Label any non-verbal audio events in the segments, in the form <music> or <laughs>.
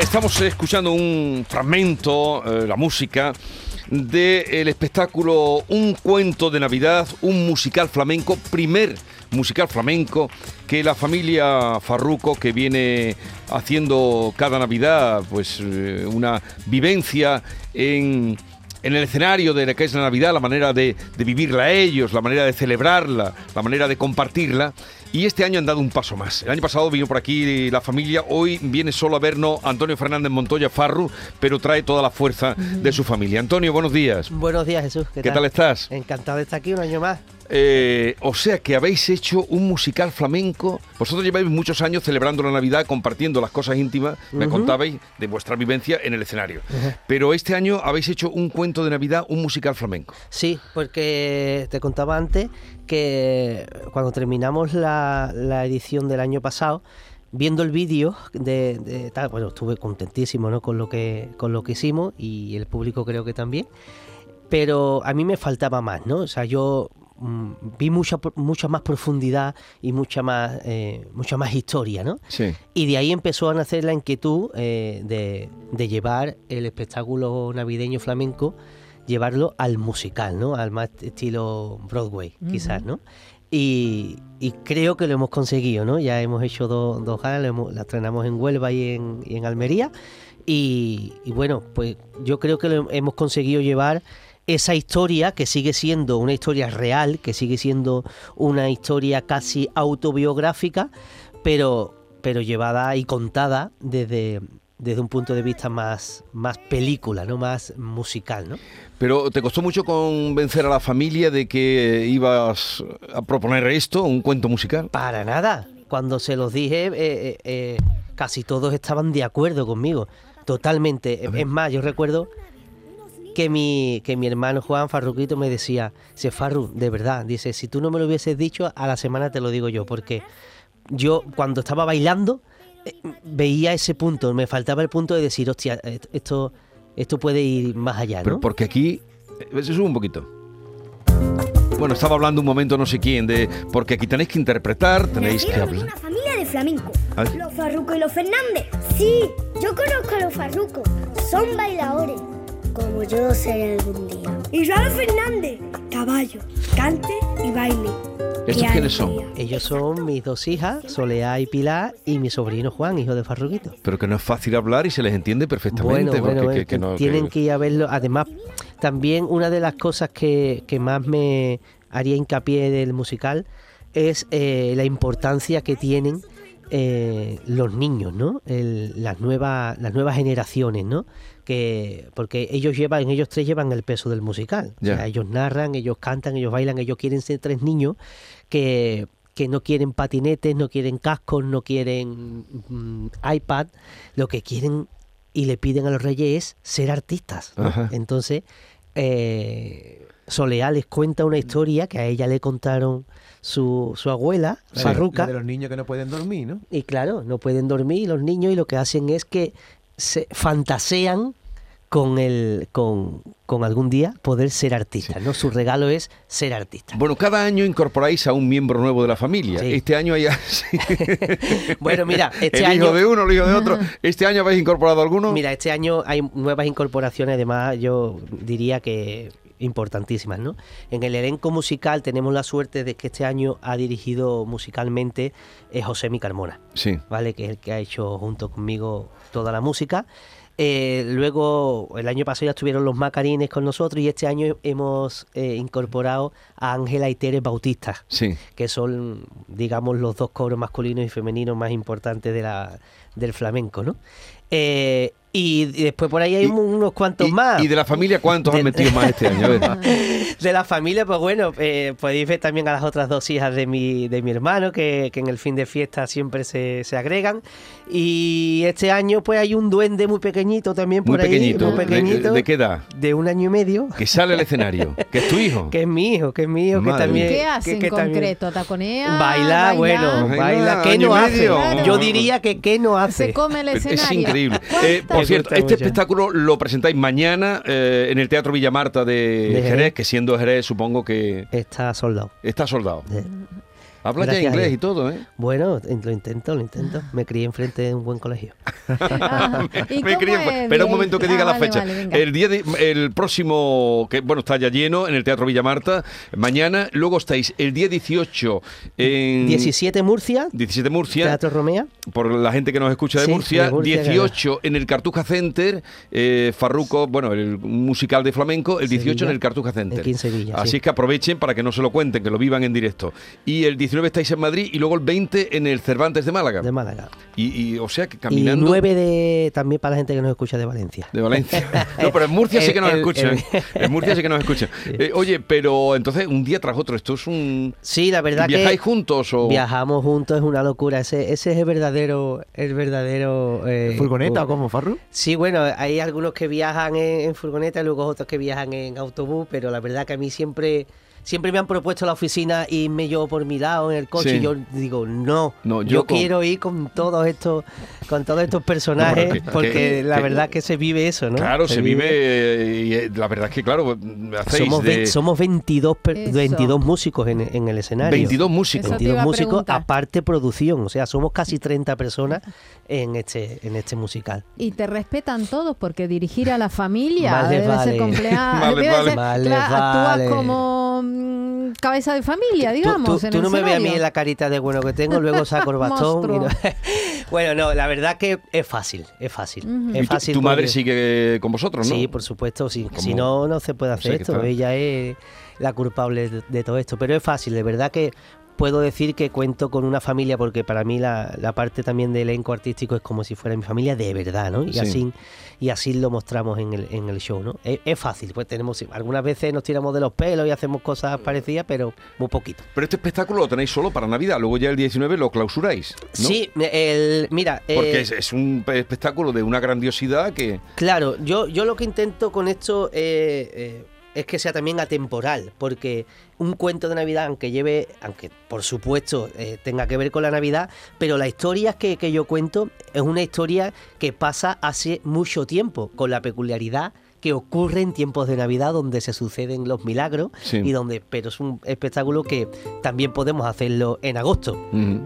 Estamos escuchando un fragmento, eh, la música, del espectáculo Un cuento de Navidad, un musical flamenco, primer musical flamenco que la familia Farruco, que viene haciendo cada Navidad pues eh, una vivencia en en el escenario de la que es la Navidad, la manera de, de, vivirla ellos, la manera de celebrarla, la manera de compartirla. Y este año han dado un paso más. El año pasado vino por aquí la familia, hoy viene solo a vernos Antonio Fernández Montoya Farru, pero trae toda la fuerza de su familia. Antonio, buenos días. Buenos días, Jesús. ¿Qué, tal? estás? Encantado de estar aquí un año más. Eh, o sea que habéis hecho un musical flamenco. Vosotros lleváis muchos años celebrando la Navidad, compartiendo las cosas íntimas, me contabais de vuestra vivencia en el escenario. Pero este año habéis hecho un cuento de Navidad, un musical flamenco. Sí, porque te contaba antes que cuando terminamos la, edición del año pasado, viendo el vídeo de, bueno, estuve contentísimo ¿no? con, lo que, con lo que hicimos y el público creo que también. Pero a mí me faltaba más, ¿no? O sea, yo vi mucha, mucha más profundidad y mucha más, eh, mucha más historia, ¿no? Sí. Y de ahí empezó a nacer la inquietud eh, de, llevar el espectáculo navideño flamenco, llevarlo al musical, ¿no? Al más estilo Broadway, quizás, ¿no? Y, creo que lo hemos conseguido, ¿no? Ya hemos hecho dos, dos galas, la estrenamos en Huelva y en, en Almería. Y, y, bueno, pues yo creo que lo hemos conseguido llevar esa historia que sigue siendo una historia real, que sigue siendo una historia casi autobiográfica, pero, pero llevada y contada desde, desde un punto de vista más, más película, no más musical, ¿no? Pero ¿te costó mucho convencer a la familia de que ibas a proponer esto, un cuento musical? Para nada. Cuando se los dije, eh, eh, eh, casi todos estaban de acuerdo conmigo. Totalmente. Es más, yo recuerdo que mi, que mi hermano Juan Farruquito me decía, se Farru, de verdad, dice, si tú no me lo hubieses dicho, a la semana te lo digo yo, porque yo cuando estaba bailando eh, veía ese punto, me faltaba el punto de decir, hostia, esto, esto puede ir más allá, ¿no? Pero porque aquí, eh, se sube un poquito. Bueno, estaba hablando un momento no sé quién de porque aquí tenéis que interpretar, tenéis que hablar. Una familia de flamenco. Los Farruco y los Fernández. Sí, yo conozco a los Farruco. Son bailadores como yo seré algún día. Y Joana Fernández, caballo, cante y baile. ¿Estos quiénes son? Ellos son mis dos hijas, Soleá y Pilar, y mi sobrino Juan, hijo de Farruquito. Pero que no es fácil hablar y se les entiende perfectamente. Bueno, bueno, que, no, tienen que... ir a verlo. Además, también una de las cosas que, que más me haría hincapié del musical es eh, la importancia que tienen eh, los niños, ¿no? las, nuevas, las nuevas generaciones, ¿no? Que, porque ellos llevan, ellos tres llevan el peso del musical. O sea, ellos narran, ellos cantan, ellos bailan, ellos quieren ser tres niños que, que no quieren patinetes, no quieren cascos, no quieren mm, iPad, lo que quieren y le piden a los reyes es ser artistas. Entonces, eh, Soleá les cuenta una historia que a ella le contaron su, su abuela, Farruca. De los niños que no pueden dormir, ¿no? Y claro, no pueden dormir los niños y lo que hacen es que se fantasean con el con, con algún día poder ser artista, ¿no? Su regalo es ser artista. Bueno, cada año incorporáis a un miembro nuevo de la familia. Este año hay <laughs> Bueno, mira, este el hijo de uno, el hijo de otro. <laughs> ¿Este año habéis incorporado alguno? Mira, este año hay nuevas incorporaciones, además yo diría que importantísimas, ¿no? En el elenco musical tenemos la suerte de que este año ha dirigido musicalmente eh, José Mi Carmona, sí. ¿vale? Que es el que ha hecho junto conmigo toda la música. Eh, luego, el año pasado ya estuvieron los Macarines con nosotros y este año hemos eh, incorporado a Ángela y Tere Bautista, Sí. que son, digamos, los dos coros masculinos y femeninos más importantes de la, del flamenco, ¿no? Eh, y después por ahí hay Y- unos cuantos Y, más. y de la familia cuántos han Del- metido más este año? A ver. <laughs> De la familia, pues bueno, eh, podéis ver también a las otras dos hijas de mi, de mi hermano, que, que en el fin de fiesta siempre se, se agregan. Y este año, pues hay un duende muy pequeñito también Muy por ahí. pequeñito. Muy ¿De- pequeñito. ¿De, qué edad? de un año y medio. Que sale al escenario. Que es tu hijo. <laughs> Que es mi hijo, que es mi hijo, que también. ¿Qué hace que- en que también- concreto? ¿Taconea? Baila, bueno, Baila, baila. ¿Qué no hace? medio. Yo diría que qué no hace. Se come el Es escenario. increíble. ¿Cuántas- Eh, por cierto, este mucho. espectáculo lo presentáis mañana eh, en el Teatro Villamarta de, De Jerez, Jerez. que siendo Jerez supongo que Está soldado. está soldado. Eh, Habla ya inglés y todo, ¿eh? Bueno, lo intento, lo intento. <laughs> Me crié enfrente de un buen colegio. Ah, <laughs> ¿y Me cómo crié- es? espera un momento que diga Ah, la vale, fecha. vale, el día de- el próximo, que bueno, está ya lleno en el Teatro Villamarta, mañana, luego estáis el día 18 en 17 Murcia, 17 Murcia, Teatro Romea. por la gente que nos escucha de Sí, Murcia, de Murcia, 18 en el Cartuja Center, eh, Farruco, bueno, el musical de flamenco, el 18 en el Cartuja Center. Aquí en Sevilla, Así sí. es que aprovechen para que no se lo cuenten, que lo vivan en directo. Y el 19 estáis en Madrid y luego el 20 en el Cervantes de Málaga. de Málaga. Y, y, o sea que Y caminando... 9 de, también para la gente que nos escucha de Valencia. De Valencia. <laughs> No, pero en Murcia sí que nos El- escuchan. el- En Murcia sí que nos escuchan. <laughs> Eh, oye, pero entonces un día tras otro, esto es un... Sí, la verdad ¿Viajáis que juntos o...? viajamos juntos, es una locura. Ese, ese es el verdadero... El verdadero eh, ¿Furgoneta o cómo, Farru? Sí, bueno, hay algunos que viajan en, en furgoneta y luego otros que viajan en autobús, pero la verdad que a mí siempre... Siempre me han propuesto la oficina irme yo por mi lado en el coche Sí. y yo digo no, No, yo, yo con- quiero ir con todos estos con todos estos personajes No, pero que- porque que- la que- verdad que se vive eso, ¿no? Claro, se vive... y eh, la verdad es que, claro, hacéis Somos, de... ve- somos 22, per- Eso. 22 músicos en, en el escenario. 22 músicos. Eso te 22 iba a músicos, aparte producción. O sea, somos casi 30 personas en este, en este musical. Y te respetan todos porque dirigir a la familia <laughs> debe vale. ser complejo. Debe vale. ser- claro. Actúas como mm, cabeza de familia, digamos. tú, en tú el no me ves a mí en la carita de bueno que tengo, luego saco el <laughs> bastón. y no- <laughs> bueno, no, la verdad que es fácil, es fácil. Ujú. ¿Y Es tu, fácil tu madre sigue con vosotros, no? Sí, por supuesto, sí. Si no, no se puede o hacer sea, esto. está- Ella es la culpable de, de todo esto. Pero es fácil, de verdad que puedo decir que cuento con una familia porque para mí la, la parte también del elenco artístico es como si fuera mi familia de verdad, ¿no? Y Sí. así y así lo mostramos en el, en el show, ¿no? Es, es fácil, pues tenemos algunas veces nos tiramos de los pelos y hacemos cosas parecidas, pero muy poquito. Pero este espectáculo lo tenéis solo para Navidad, luego ya el 19 lo clausuráis, ¿no? Sí, el, mira, Porque eh, es, es un pe- espectáculo de una grandiosidad que... Claro, yo, yo lo que intento con esto eh, eh, es que sea también atemporal, porque un cuento de Navidad, aunque lleve, aunque por supuesto eh, tenga que ver con la Navidad, pero la historia que, que yo cuento es una historia que pasa hace mucho tiempo, con la peculiaridad que ocurre en tiempos de Navidad donde se suceden los milagros Sí. y donde pero es un espectáculo que también podemos hacerlo en agosto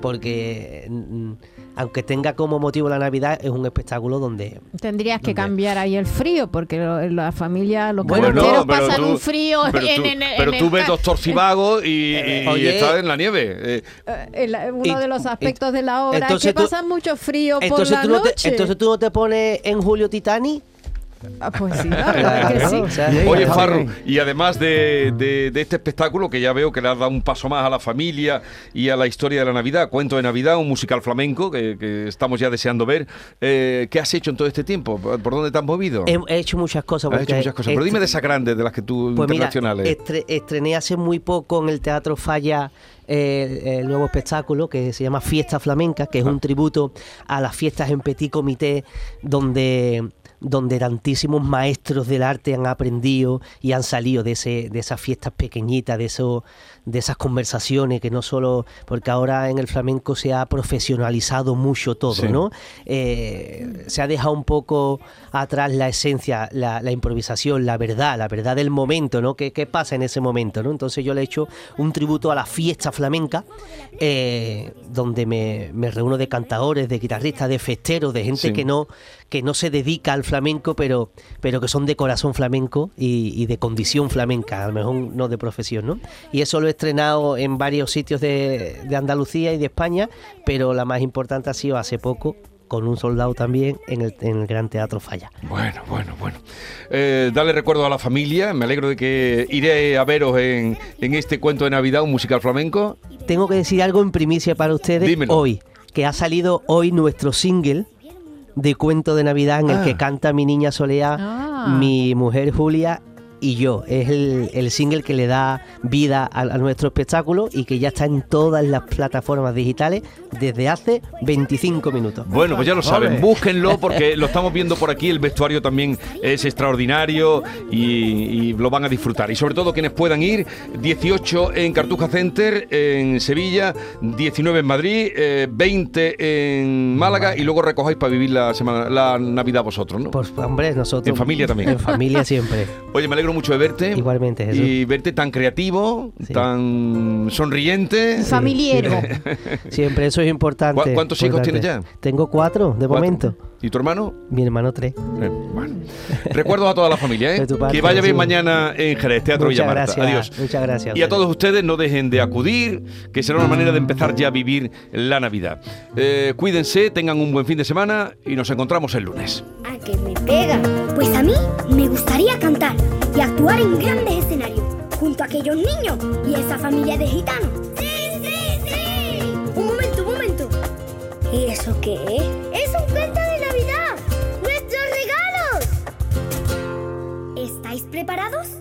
porque mm, aunque tenga como motivo la Navidad es un espectáculo donde Tendrías que cambiar ahí el frío porque lo- la familia, los Bueno, pasan tú- un frío pero en, tú, en- en pero tú ves Doctor Cibago y, Eh, y oye. estás en la nieve. Eh, eh, el- uno de los y- aspectos de la obra es que tú- pasan mucho frío por la tú, no noche. te, entonces tú no te pones en Julio Titani Ah, pues sí, la <laughs> verdad es que sí. o sea, Bien, Oye, Farru, y además de, de- de este espectáculo que ya veo que le has dado un paso más a la familia y a la historia de la Navidad, cuento de Navidad, un musical flamenco que, que estamos ya deseando ver, eh, ¿qué has hecho en todo este tiempo? ¿Por dónde te has movido? he, he hecho muchas cosas Has hecho muchas cosas, pero dime de esas grandes, de las que tú pues mira, internacionales. estre- estrené hace muy poco en el Teatro Falla eh, el nuevo espectáculo que se llama Fiesta Flamenca, que es Ah. un tributo a las fiestas en Petit Comité, donde donde tantísimos maestros del arte han aprendido y han salido de ese de esas fiestas pequeñitas, de eso de esas conversaciones que no solo porque ahora en el flamenco se ha profesionalizado mucho todo, Sí. ¿no? Eh, se ha dejado un poco atrás la esencia, la, la improvisación, la verdad, la verdad del momento, ¿no? ¿Qué, qué pasa en ese momento, ¿no? Entonces yo le he hecho un tributo a la fiesta flamenca, eh, donde me, me reúno de cantadores, de guitarristas, de festeros, de gente Sí. que no que no se dedica al flamenco, pero, pero que son de corazón flamenco y, y de condición flamenca, a lo mejor no de profesión, ¿no? Y eso lo he estrenado en varios sitios de, de Andalucía y de España, pero la más importante ha sido hace poco con un soldado también en el, en el Gran Teatro Falla. Bueno, bueno, bueno. Eh, dale recuerdo a la familia. Me alegro de que iré a veros en, en este cuento de Navidad, un musical flamenco. Tengo que decir algo en primicia para ustedes Dímelo. hoy, que ha salido hoy nuestro single de cuento de Navidad en Ah. el que canta mi niña Soleá, Ah. mi mujer Julia y yo. Es el, el single que le da vida a, a nuestro espectáculo y que ya está en todas las plataformas digitales desde hace 25 minutos. Bueno, pues ya lo saben, búsquenlo porque lo estamos viendo por aquí, el vestuario también es extraordinario y, y lo van a disfrutar. Y sobre todo quienes puedan ir, 18 en Cartuja Center, en Sevilla, 19 en Madrid, eh, 20 en Málaga y luego recojáis para vivir la semana, la Navidad vosotros, ¿no? Pues hombre, nosotros... En familia también. En familia siempre. <laughs> Oye, me alegro mucho de verte. Igualmente, Jesús. Y verte tan creativo, Sí. tan sonriente. Familiero. <laughs> Siempre, eso es importante. ¿Cu- cuántos hijos tienes ya? Tengo cuatro, de Cuatro. momento. ¿Y tu hermano? Mi hermano tres. Eh, bueno. Recuerdos a toda la familia, ¿eh? <laughs> Parte, que vaya bien mañana en Jerez, Teatro Muchas Villa Marta. gracias, Adiós. muchas gracias Y a todos ustedes no dejen de acudir, que será una manera de empezar ya a vivir la Navidad. Eh, cuídense, tengan un buen fin de semana y nos encontramos el lunes. ¿A que me pega? Pues a mí me gustaría cantar actuar en grandes escenarios, junto a aquellos niños y esa familia de gitanos. ¡Sí, sí, sí! Un momento, un momento. ¿Y eso qué es? ¡Es un cuento de Navidad! ¡Nuestros regalos! ¿Estáis preparados?